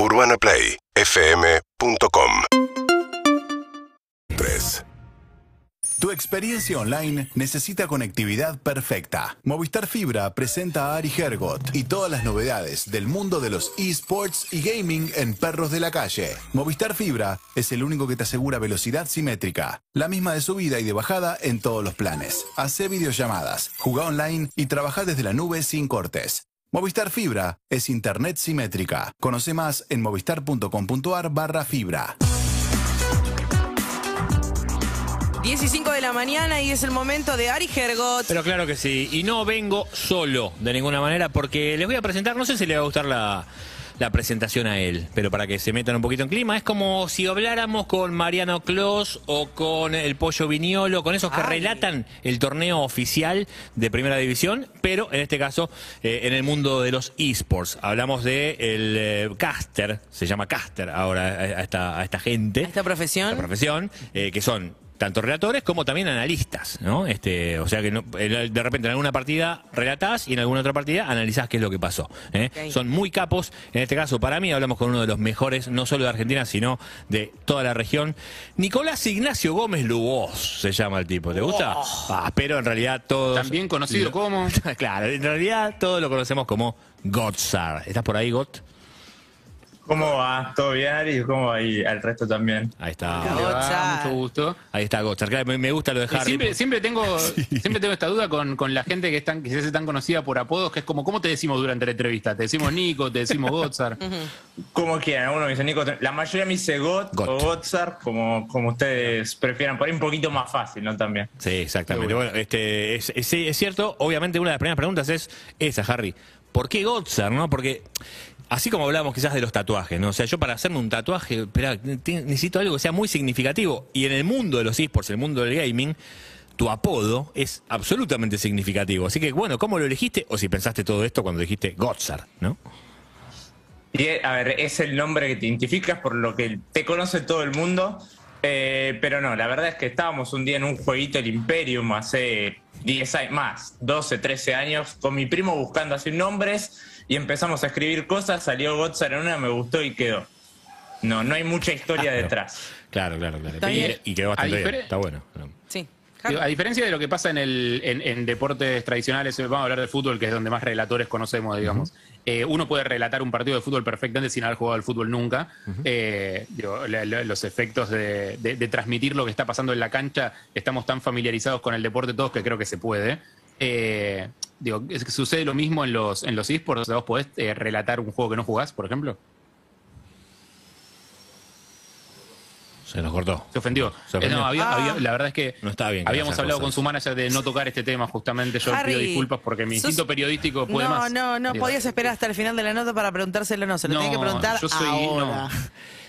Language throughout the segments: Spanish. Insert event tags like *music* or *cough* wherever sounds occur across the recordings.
UrbanaPlayFM.com 3. Tu experiencia online necesita conectividad perfecta. Movistar Fibra presenta a Ari Hergot y todas las novedades del mundo de los esports y gaming en perros de la calle. Movistar Fibra es el único que te asegura velocidad simétrica, la misma de subida y de bajada en todos los planes. Hace videollamadas, juega online y trabaja desde la nube sin cortes. Movistar Fibra es internet simétrica. Conoce más en movistar.com.ar barra fibra. 10 y 5 de la mañana y es el momento de Ari Hergot. Pero claro que sí. Y no vengo solo de ninguna manera porque les voy a presentar, no sé si le va a gustar la, la presentación a él, pero para que se metan un poquito en clima, es como si habláramos con Mariano Clos o con el Pollo Viñolo, con esos que Ay. relatan el torneo oficial de Primera División, pero en este caso eh, en el mundo de los esports. Hablamos de el eh, caster, se llama caster ahora a, a esta, a esta gente. Esta profesión. Esta profesión, eh, que son tanto relatores como también analistas, ¿no? Este, o sea que no- de repente en alguna partida relatás y en alguna otra partida analizás qué es lo que pasó. ¿eh? Son muy capos. En este caso, para mí, hablamos con uno de los mejores, no solo de Argentina, sino de toda la región. Nicolás Ignacio Gómez Lubos se llama el tipo. ¿Te gusta? Ah, pero en realidad todos. También conocido lo- como- *laughs* claro, en realidad todos lo conocemos como Gotzar. ¿Estás por ahí, Got? ¿Cómo va? ¿Todo bien, Ari? ¿Cómo va ahí al resto también? Ahí está. Gotzar. mucho gusto. Ahí está Gotzar. Claro, me, me gusta lo de Y Harry. siempre, siempre tengo *laughs* siempre tengo esta duda con, con la gente que, están, que se hace tan conocida por apodos, que es como, ¿cómo te decimos durante la entrevista? ¿Te decimos Nico? ¿Te decimos Gozar? *laughs* Como quieran, alguno me dice Nico, la mayoría me dice Got, Got. o Gotzar, como, como ustedes prefieran, por ahí un poquito más fácil, ¿no? También. Sí, exactamente. Bueno, este, es, es- sí, es cierto, obviamente una de las primeras preguntas es esa, Harry. ¿Por qué Gotzar, no? Porque así como hablamos quizás de los tatuajes, ¿no? O sea, yo para hacerme un tatuaje, espera, necesito algo que sea muy significativo. Y en el mundo de los esports, en el mundo del gaming, tu apodo es absolutamente significativo. Así que, bueno, ¿cómo lo elegiste? O si pensaste todo esto cuando dijiste Gotzar, ¿no? Y, eh, a ver, es el nombre que te identificas por lo que te conoce todo el mundo. eh, pero no, la verdad es que estábamos un día en un jueguito, el Imperium, hace 10 años, más, 12, 13 años, con mi primo buscando así nombres y empezamos a escribir cosas, salió Gotzar en una, me gustó y quedó. No, no hay mucha historia Claro. detrás. Claro, claro, claro. Está Y, quedó bastante bien. Está bueno. Sí. A diferencia de lo que pasa en, el, en, en deportes tradicionales, vamos a hablar de fútbol, que es donde más relatores conocemos, digamos. Eh, uno puede relatar un partido de fútbol perfectamente sin haber jugado al fútbol nunca. Eh, digo, la- la- los efectos de, de- de transmitir lo que está pasando en la cancha, estamos tan familiarizados con el deporte todos que creo que se puede. Eh, digo, ¿es que ¿sucede lo mismo en los, en los esports? O sea, ¿Vos podés eh, relatar un juego que no jugás, por ejemplo? Se nos cortó. Se ofendió. Se ofendió. Eh, no, había- Ah. había- la verdad es que No está bien que habíamos hablado cosas. con su manager de no tocar este tema, justamente. Yo Harry, pido disculpas porque mi sos- instinto periodístico puede no, más. no, no Digo, podías esperar hasta el final de la nota para preguntárselo, no, se lo No, tenés que preguntar yo soy- ahora. no.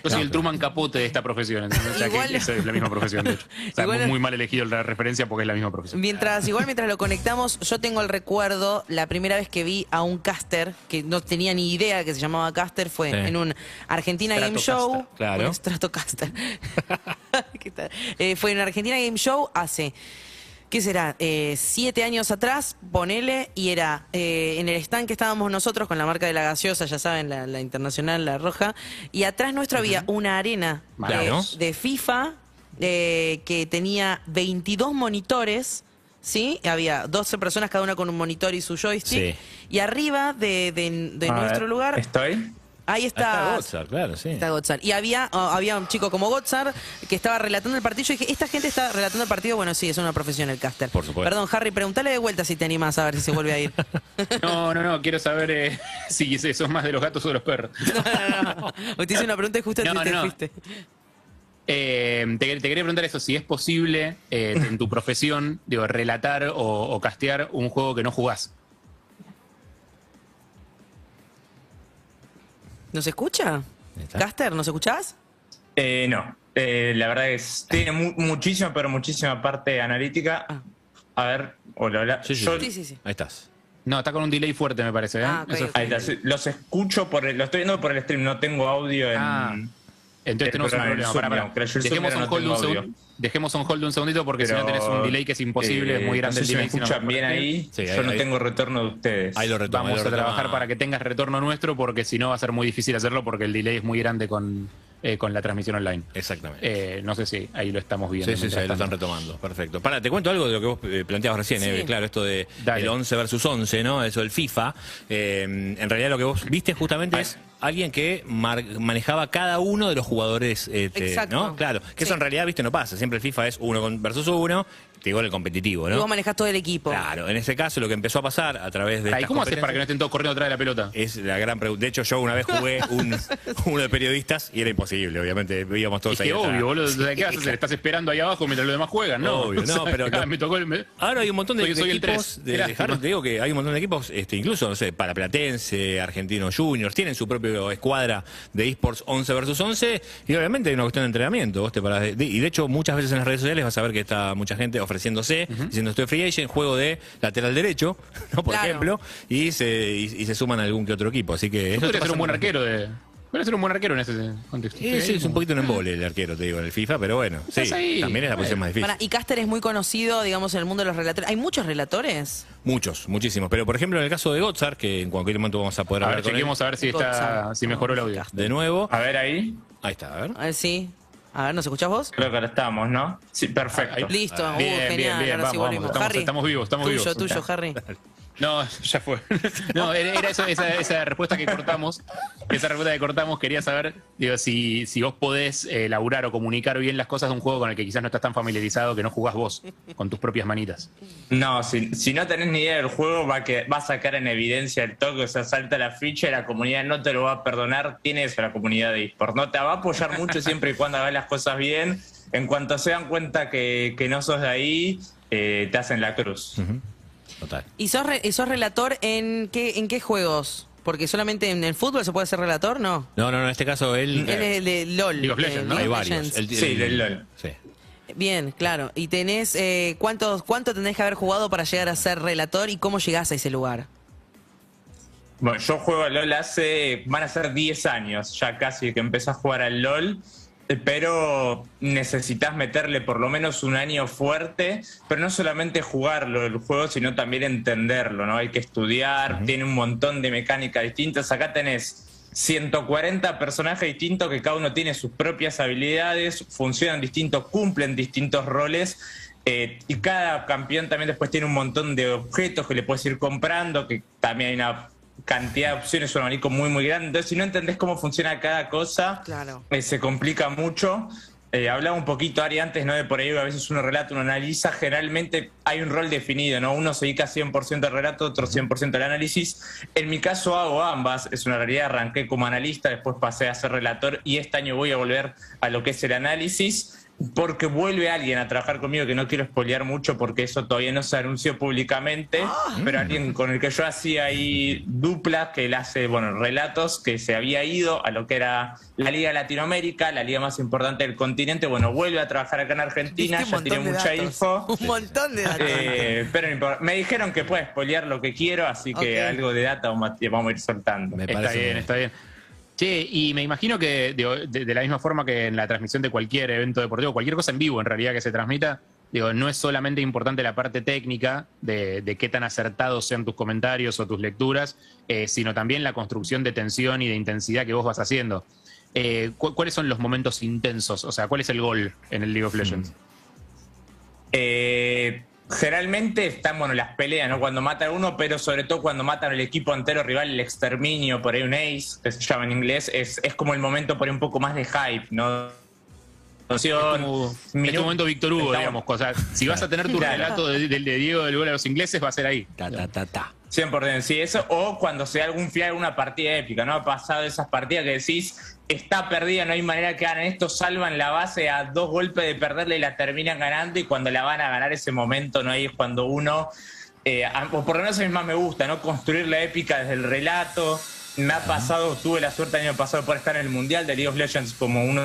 Yo soy el Truman Capote de esta profesión, ¿entendés? O sea, Igual- que es la misma profesión, de hecho. O sea, Igual- muy mal elegido la referencia porque es la misma profesión. Mientras, igual mientras lo conectamos, yo tengo el recuerdo, la primera vez que vi a un caster, que no tenía ni idea que se llamaba caster, fue Sí. en un Argentina Game Show. claro. Un Stratocaster. *laughs* ¿Qué tal? Eh, fue en un Argentina Game Show hace, ¿qué será? Eh, siete años atrás, ponele, y era eh, en el stand que estábamos nosotros con la marca de la gaseosa, ya saben, la, la internacional, la roja, y atrás nuestro había una arena de- Claro. de FIFA eh, que tenía 22 monitores. ¿Sí? Había 12 personas, cada una con un monitor y su joystick. Sí. Y arriba de, de- de nuestro ver, lugar, ¿Estoy? Ahí Ahí está está. Gotzar, claro, sí. está Gotzar. Y había, oh, había un chico como Gotzar que estaba relatando el partido. Yo dije, ¿esta gente está relatando el partido? Bueno, sí, es una profesión el caster. Por supuesto. Perdón, Harry, pregúntale de vuelta si te animas a ver si se vuelve a ir. *laughs* No, no, no, quiero saber eh, *laughs* si sos más de los gatos o de los perros. *laughs* no, no, no. O te hice una pregunta y justo No, te, te no. fuiste. Eh, te, te quería preguntar eso, si es posible eh, en tu profesión, digo, relatar o, o castear un juego que no jugás. ¿Nos escucha? ¿Caster, nos escuchás? Eh, no. Eh, la verdad es tiene mu- muchísima, pero muchísima parte analítica. Ah. A ver, hola, hola. Sí, sí, Yo- Sí, sí, sí. Ahí estás. No, está con un delay fuerte, me parece. ¿eh? Ah, ok, Eso- ok. Ahí está, los escucho por el, lo estoy viendo por el stream, no tengo audio en. Ah. Entonces tenemos un problema. El Zoom Dejemos un hold un audio. segundo. Dejemos un hold un segundito porque si no Pero, tenés un delay que es imposible, es muy eh, grande no el sé si me delay. si no escuchan me bien ahí. Sí, Yo ahí- no ahí- tengo retorno de ustedes. Ahí lo retoma. Vamos ahí a trabajar para que tengas retorno nuestro porque si no va a ser muy difícil hacerlo porque el delay es muy grande con, eh, con la transmisión online. Exactamente. Eh, no sé si ahí lo estamos viendo. Sí, sí, sí, ahí lo están retomando. Perfecto. Para, te cuento algo de lo que vos eh, planteabas recién, Sí. Claro, esto de Dale. el 11 versus 11, ¿no? Eso del FIFA. Eh, en realidad lo que vos viste justamente es alguien que mar- manejaba cada uno de los jugadores, este, Exacto. ¿no? Claro, que eso Sí. en realidad, viste, no pasa. Siempre el FIFA es uno versus uno, te digo el competitivo, Y ¿no? vos manejás todo el equipo. Claro, en ese caso lo que empezó a pasar a través de ¿Cómo haces para que no estén todos corriendo atrás de la pelota? es la gran pregunta. De hecho, yo una vez jugué *laughs* un, uno de periodistas y era imposible, obviamente. Íbamos todos Es ahí. que obvio, boludo. ¿Qué Sí, hacer? ¿Estás esperando ahí abajo mientras los demás juegan? No, Obvio, no, *laughs* O sea, pero acá lo- me tocó el... me- Ahora hay un montón de, Soy- de soy el equipos de, de te digo que hay un montón de equipos, este, incluso, no sé, para Platense, Argentino Juniors, tienen su propia escuadra de esports 11 versus 11 y obviamente hay una cuestión de entrenamiento. vos te parás de- de- y de hecho muchas veces en las redes sociales vas a ver que está mucha gente ofreciéndose, diciendo estoy free agent, juego de lateral derecho, *laughs* ¿no? por Claro. ejemplo, y se, y, y se suman a algún que otro equipo. Así que eso ser un buen arquero de... Podría ser un buen arquero en ese contexto. Sí, sí, es un poquito un embole el arquero, te digo, en el FIFA, pero bueno, sí, ahí. también es la posición más difícil. Y Caster es muy conocido, digamos, en el mundo de los relatores. ¿Hay muchos relatores? Muchos, muchísimos. Pero por ejemplo, en el caso de Gotzar, que en cualquier momento vamos a poder A hablar ver, con él a ver si, está, si mejoró el audio. de nuevo. A ver ahí. Ahí está, a ver. A ver, sí. A ver, ¿nos escuchás vos? Creo que ahora estamos, ¿no? Sí, perfecto. Ahí. Listo, uh, Bien, bien, genial. bien, Ahora sí vamos, volvimos. estamos- Harry, estamos vivos, estamos tuyo, vivos. tuyo, Harry. No, ya fue. *laughs* No, era eso, esa, esa respuesta que cortamos. Esa respuesta que cortamos, quería saber digo, si, si vos podés eh, elaborar o comunicar bien las cosas de un juego con el que quizás no estás tan familiarizado, que no jugás vos, con tus propias manitas. No, si, si no tenés ni idea del juego, va a, que, va a sacar en evidencia el toque, o sea, salta la ficha y la comunidad no te lo va a perdonar. Tiene eso la comunidad de eSport. No te va a apoyar mucho siempre y cuando hagas las cosas bien. En cuanto se dan cuenta que, que no sos de ahí, eh, te hacen la cruz. Total. ¿Y sos, re- y sos relator en qué, en qué juegos? Porque solamente en el fútbol se puede ser relator, ¿no? No, no, no, en este caso él. Él es de LOL. League of eh, Legends, ¿no? Hay varios. El- Sí, el- del LOL. Sí. Bien, claro. ¿Y tenés eh, cuántos, cuánto tenés que haber jugado para llegar a ser relator y cómo llegás a ese lugar? Bueno, yo juego al LOL hace, van a ser 10 años ya casi que empecé a jugar al LOL, pero necesitas meterle por lo menos un año fuerte, pero no solamente jugarlo el juego, sino también entenderlo, ¿no? Hay que estudiar, tiene un montón de mecánicas distintas. Acá tenés 140 personajes distintos que cada uno tiene sus propias habilidades, funcionan distintos, cumplen distintos roles. eh, y cada campeón también después tiene un montón de objetos que le puedes ir comprando, que también hay una cantidad de opciones, un abanico muy, muy grande. Entonces, si no entendés cómo funciona cada cosa, Claro. eh, se complica mucho. Eh, hablaba un poquito, Ari, antes, ¿no? De por ahí, a veces uno relata, uno analiza. Generalmente hay un rol definido, ¿no? Uno se dedica 100% al relato, otro 100% al análisis. En mi caso hago ambas. Es una realidad. Arranqué como analista, después pasé a ser relator y este año voy a volver a lo que es el análisis. Porque vuelve alguien a trabajar conmigo que no quiero espolear mucho porque eso todavía no se anunció públicamente, pero alguien con el que yo hacía ahí dupla, que él hace, bueno, relatos, que se había ido a lo que era la Liga Latinoamérica, la liga más importante del continente, bueno, vuelve a trabar acá en Argentina, ya tiene mucha datos. info. *laughs* Un montón de datos. Eh, pero no importa. me dijeron que puedo espolear lo que quiero, así que algo de data vamos a, ir soltando. Me Está bien, está bien. Che, y me imagino que de, la misma forma que en la transmisión de cualquier evento deportivo, cualquier cosa en vivo en realidad que se transmita, digo, no es solamente importante la parte técnica de, qué tan acertados sean tus comentarios o tus lecturas, eh, sino también la construcción de tensión y de intensidad que vos vas haciendo. Eh, cu- ¿Cuáles son los momentos intensos? O sea, ¿cuál es el gol en el League of Legends? Eh, generalmente están bueno las peleas, ¿no? Cuando matan a uno, pero sobre todo cuando matan al equipo entero rival, el exterminio, por ahí un ace, que se llama en inglés, es, es como el momento por ahí un poco más de hype, ¿no? Es como, es Minu- tu momento Víctor Hugo, Estamos- digamos. O sea, si vas a tener tu Claro. relato de, de- de Diego del gol a los ingleses, va a ser ahí. Ta, ta, ta, ta. 100%, sí, eso, o cuando sea algún final, una partida épica, ¿no? Ha pasado esas partidas que decís, está perdida, no hay manera que ganen esto, salvan la base a dos golpes de perderla y la terminan ganando, y cuando la van a ganar ese momento, ¿no? Ahí es cuando uno, eh, a- o por lo menos a mí más me gusta, ¿no? Construir la épica desde el relato. Me ha pasado, tuve la suerte el año pasado por estar en el Mundial de League of Legends como uno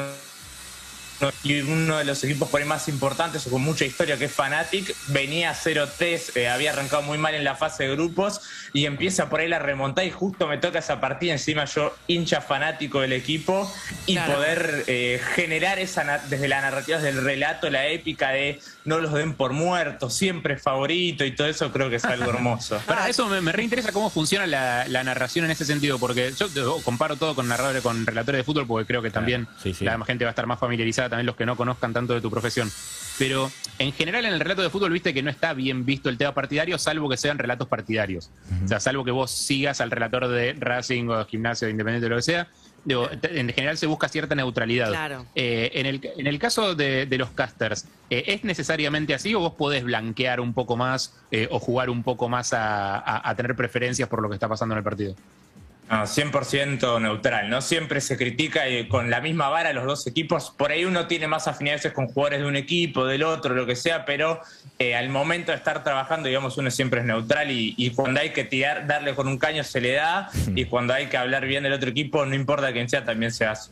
y uno de los equipos por ahí más importantes o con mucha historia que es Fanatic, venía 0-3, eh, había arrancado muy mal en la fase de grupos y empieza por ahí la remontada y justo me toca esa partida encima yo hincha fanático del equipo y Claro. poder eh, generar esa desde la narrativa del relato, la épica de no los den por muertos, siempre favorito y todo eso creo que es algo hermoso. *laughs* Para eso me, me reinteresa cómo funciona la, la narración en ese sentido, porque yo comparo todo con narradores, con relatores de fútbol, porque creo que también sí, sí. la gente va a estar más familiarizada, también los que no conozcan tanto de tu profesión. Pero en general en el relato de fútbol viste que no está bien visto el tema partidario, salvo que sean relatos partidarios. O sea, salvo que vos sigas al relator de Racing o Gimnasio Independiente o lo que sea. Digo, en general se busca cierta neutralidad. Claro. Eh, en, el, en el caso de, de los casters, eh, ¿es necesariamente así o vos podés blanquear un poco más eh, o jugar un poco más a, a- a tener preferencias por lo que está pasando en el partido? No, 100% neutral, ¿no? Siempre se critica y con la misma vara los dos equipos. Por ahí uno tiene más afinidades con jugadores de un equipo, del otro, lo que sea, pero eh, al momento de estar trabajando, digamos, uno siempre es neutral y, y cuando hay que tirar, darle con un caño se le da *laughs* y cuando hay que hablar bien del otro equipo, no importa quién sea, también se hace.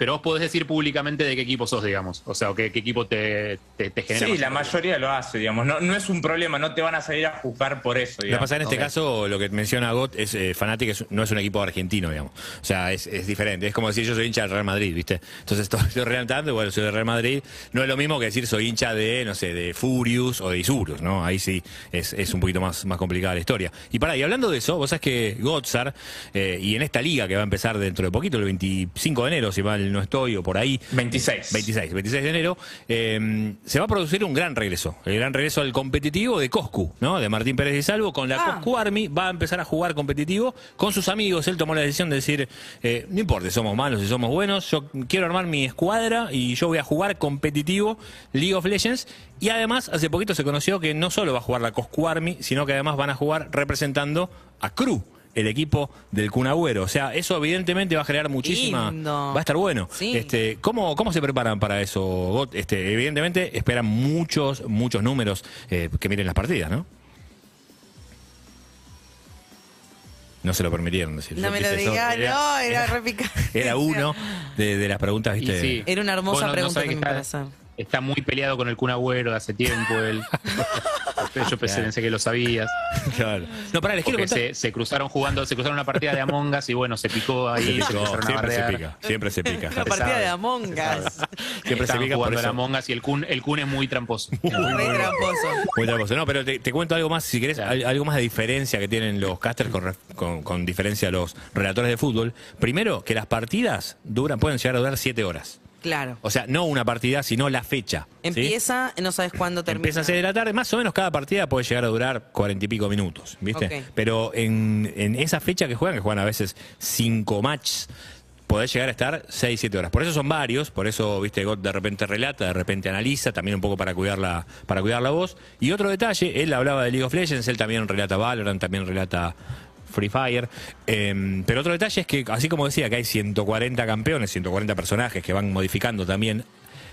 Pero vos podés decir públicamente de qué equipo sos, digamos. O sea, o qué, qué equipo te, te, te genera. Sí, la mayoría lo hace, digamos. No, no es un problema, no te van a salir a juzgar por eso, Lo que digamos. pasa en este caso, lo que menciona Got es eh, Fanatic es- no es un equipo argentino, digamos. O sea, es, es diferente. Es como decir yo soy hincha del Real Madrid, ¿viste? Entonces *laughs* estoy, estoy relantando, bueno, soy del Real Madrid. No es lo mismo que decir soy hincha de, no sé, de Furious o de Isurus, ¿no? Ahí sí es, es un poquito más, más complicada la historia. Y pará, y hablando de eso, vos sabés que Gotzar, eh, y en esta liga que va a empezar dentro de poquito, el 25 de enero, si mal no estoy, o por ahí, 26. 26, 26 de enero, eh, se va a producir un gran regreso. El gran regreso al competitivo de Coscu, ¿no? De Martín Pérez de Salvo. Con la Ah. Coscu Army va a empezar a jugar competitivo con sus amigos. Él tomó la decisión de decir, eh, no importa si somos malos, si somos buenos, yo quiero armar mi escuadra y yo voy a jugar competitivo League of Legends. Y además, hace poquito se conoció que no solo va a jugar la Coscu Army, sino que además van a jugar representando a Cru. El equipo del Cunagüero. O sea, eso evidentemente va a generar muchísima. Lindo. Va a estar bueno. Sí. Este, ¿cómo, ¿Cómo se preparan para eso? Got? Este, evidentemente esperan muchos, muchos números eh, que miren las partidas, ¿no? No se lo permitieron decir. No Yo me lo digas, no, era re picante. *laughs* Era uno de, de las preguntas, ¿viste? sí. Era una hermosa no- pregunta que para está, está muy peleado con el Kun Agüero de hace tiempo. Él. *laughs* Yo pensé, pensé que lo sabías. *laughs* Claro. No, pará, les quiero Porque contar. se, se cruzaron jugando, se cruzaron una partida de Among Us y bueno, se picó ahí. Se se picó, a siempre se pica, siempre se pica. *laughs* Una partida sabe, de Among se. Us. Siempre se pica por jugando el eso. Among Us y el Kun, el Kun es muy tramposo. *laughs* Re tramposo. Muy tramposo. No, pero te, te cuento algo más, si querés, al- algo más de diferencia que tienen los casters con, con, con diferencia a los relatores de fútbol. Primero, que las partidas duran, pueden llegar a durar siete horas. Claro. O sea, no una partida, sino la fecha. ¿sí? Empieza, no sabes cuándo termina. Empieza a 6 de la tarde, más o menos cada partida puede llegar a durar cuarenta y pico minutos, ¿viste? Pero en, en esa fecha que juegan, que juegan a veces cinco matches, podés llegar a estar 6, 7 horas. Por eso son varios, por eso, viste, God de repente relata, de repente analiza, también un poco para cuidar la, para cuidar la voz. Y otro detalle, él hablaba de League of Legends, él también relata Valorant, también relata Free Fire. Eh, pero otro detalle es que, así como decía, que hay 140 campeones, 140 personajes que van modificando también.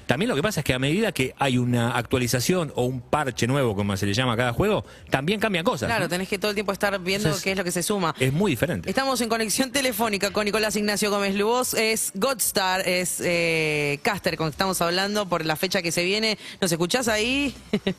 También lo que pasa es que a medida que hay una actualización o un parche nuevo, como se le llama a cada juego, también cambian cosas. Claro, ¿no? tenés que todo el tiempo estar viendo Entonces, qué es lo que se suma. Es muy diferente. Estamos en conexión telefónica con Nicolás Ignacio Gómez Lubos, es Godstar, es eh, caster con que estamos hablando por la fecha que se viene. ¿Nos escuchás ahí? *laughs*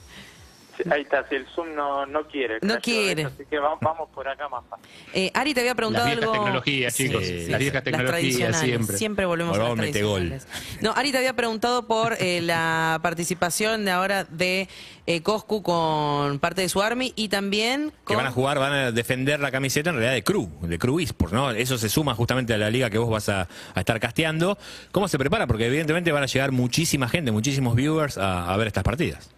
Sí, Ahí está, si el Zoom no, no quiere. No quiere. Así que vamos, vamos por acá más fácil. Eh, Ari te había preguntado Las viejas algo. tecnologías, chicos. Las viejas tecnologías, tradicionales. siempre. volvemos Volvamos a las gol. No, Ari te había preguntado por eh, la participación de ahora de eh, Coscu con parte de su army y también Que van a jugar, van a defender la camiseta en realidad de Crew, de Crew Esports, ¿no? Eso se suma justamente a la liga que vos vas a, a estar casteando. ¿Cómo se prepara? Porque evidentemente van a llegar muchísima gente, muchísimos viewers a, a ver estas partidas.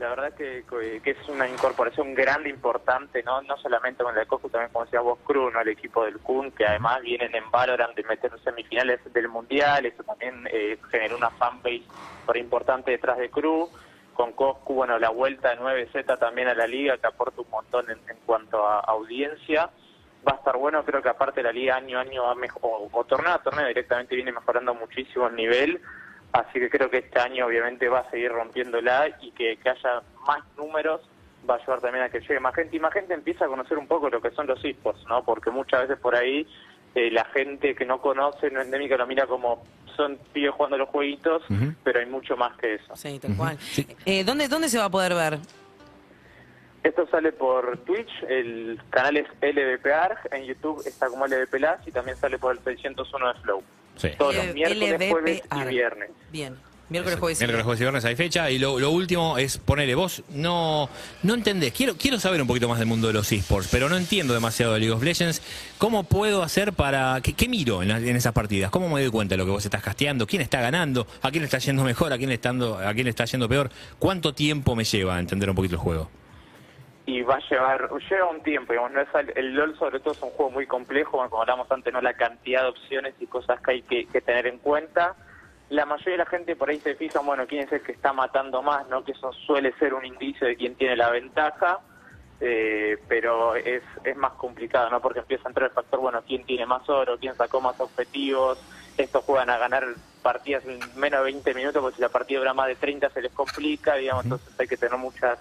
La verdad que, es una incorporación grande, importante, no no solamente con el Cocu, también como decía vos, Cruz, ¿no? el equipo del Kun, que además vienen en Valorant de meter semifinales del Mundial, eso también eh, generó una fanbase por importante detrás de Cruz. Con Coscu, bueno, la vuelta de 9Z también a la liga, que aporta un montón en, en cuanto a audiencia. Va a estar bueno, creo que aparte la liga año a año, va mejo- o, o torneo a torneo directamente viene mejorando muchísimo el nivel. Así que creo que este año obviamente va a seguir rompiéndola y que, que haya más números va a ayudar también a que llegue más gente y más gente empieza a conocer un poco lo que son los esports, ¿no? Porque muchas veces por ahí eh, la gente que no conoce, no endémica, lo mira como son pibes jugando los jueguitos, pero hay mucho más que eso. Sí, tal cual. Eh, ¿dónde, ¿Dónde se va a poder ver? Esto sale por Twitch, el canal es LVPARG, en YouTube está como LVPLAS y también sale por el 601 de Flow. Sí. Todos los miércoles, jueves y viernes. Bien. Miércoles, jueves y Miércoles, jueves y viernes hay fecha. Y lo, lo último es ponerle vos. No, no entendés. Quiero, quiero saber un poquito más del mundo de los esports, pero no entiendo demasiado de League of Legends. ¿Cómo puedo hacer para. ¿Qué, qué miro en, la- en esas partidas? ¿Cómo me doy cuenta de lo que vos estás casteando? ¿Quién está ganando? ¿A quién le está yendo mejor? ¿A quién le, estando, a quién le está yendo peor? ¿Cuánto tiempo me lleva a entender un poquito el juego? Y va a llevar, lleva un tiempo, digamos, no es al- el LOL sobre todo es un juego muy complejo, como hablamos antes, no la cantidad de opciones y cosas que hay que, que tener en cuenta. La mayoría de la gente por ahí se fija, bueno, quién es el que está matando más, ¿no? Que eso suele ser un indicio de quién tiene la ventaja, eh, pero es, es más complicado, ¿no? Porque empieza a entrar el factor, bueno, quién tiene más oro, quién sacó más objetivos, estos juegan a ganar partidas en menos de 20 minutos, porque si la partida dura más de 30 se les complica, digamos, entonces hay que tener muchas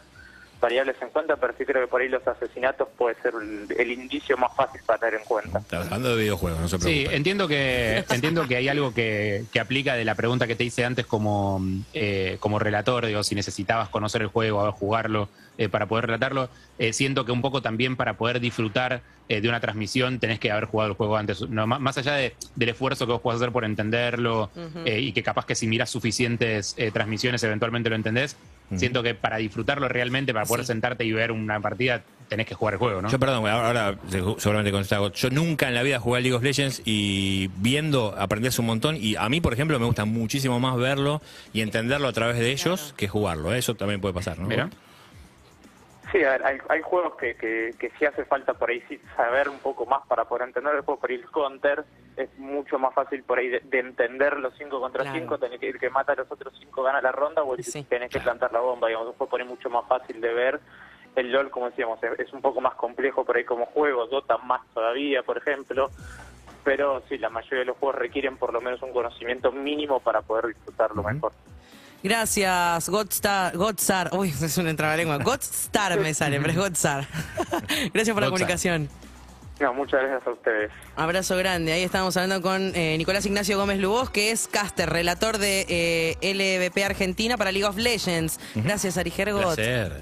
variables en cuenta, pero sí creo que por ahí los asesinatos puede ser el, el indicio más fácil para tener en cuenta. Estás hablando de videojuegos, no se Sí, entiendo que entiendo que hay algo que, que aplica de la pregunta que te hice antes como, eh, como relator, digo, si necesitabas conocer el juego, a jugarlo eh, para poder relatarlo. Eh, siento que un poco también para poder disfrutar eh, de una transmisión tenés que haber jugado el juego antes. No, má- más allá de- del esfuerzo que vos puedas hacer por entenderlo eh, y que capaz que si miras suficientes eh, transmisiones eventualmente lo entendés, siento que para disfrutarlo realmente, para poder Sí. sentarte y ver una partida, tenés que jugar el juego, ¿no? Yo, perdón, ahora, seguramente con esta- Yo nunca en la vida jugué a League of Legends y viendo aprendés un montón. Y a mí, por ejemplo, me gusta muchísimo más verlo y entenderlo a través de ellos que jugarlo. Eso también puede pasar, ¿no? Mira. Sí, a ver, hay, hay juegos que, que, que sí hace falta por ahí sí saber un poco más para poder entender el juego, por ahí el counter es mucho más fácil por ahí de, de entender los 5 contra Claro. 5, tener que ir que mata a los otros 5 gana la ronda o el Sí, que tenés que plantar la bomba, digamos, un juego por ahí mucho más fácil de ver. El LOL, como decíamos, es, es un poco más complejo por ahí como juego, Dota más todavía, por ejemplo, pero sí, la mayoría de los juegos requieren por lo menos un conocimiento mínimo para poder disfrutarlo mejor. Gracias, Godstar. Godstar. Uy, *laughs* es una entrabalengua. Godstar me sale, pero es Godstar. *laughs* Gracias por la comunicación. No, muchas gracias a ustedes. Abrazo grande. Ahí estábamos hablando con eh, Nicolás Ignacio Gómez Lubos, que es caster, relator de eh, LVP Argentina para League of Legends. Gracias, Ari Gergot. Placer.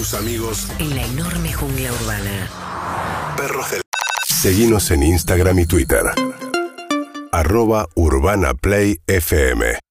Tus amigos, En la enorme jungla urbana. perros del... Seguinos en Instagram y Twitter. Arroba Urbana Play FM.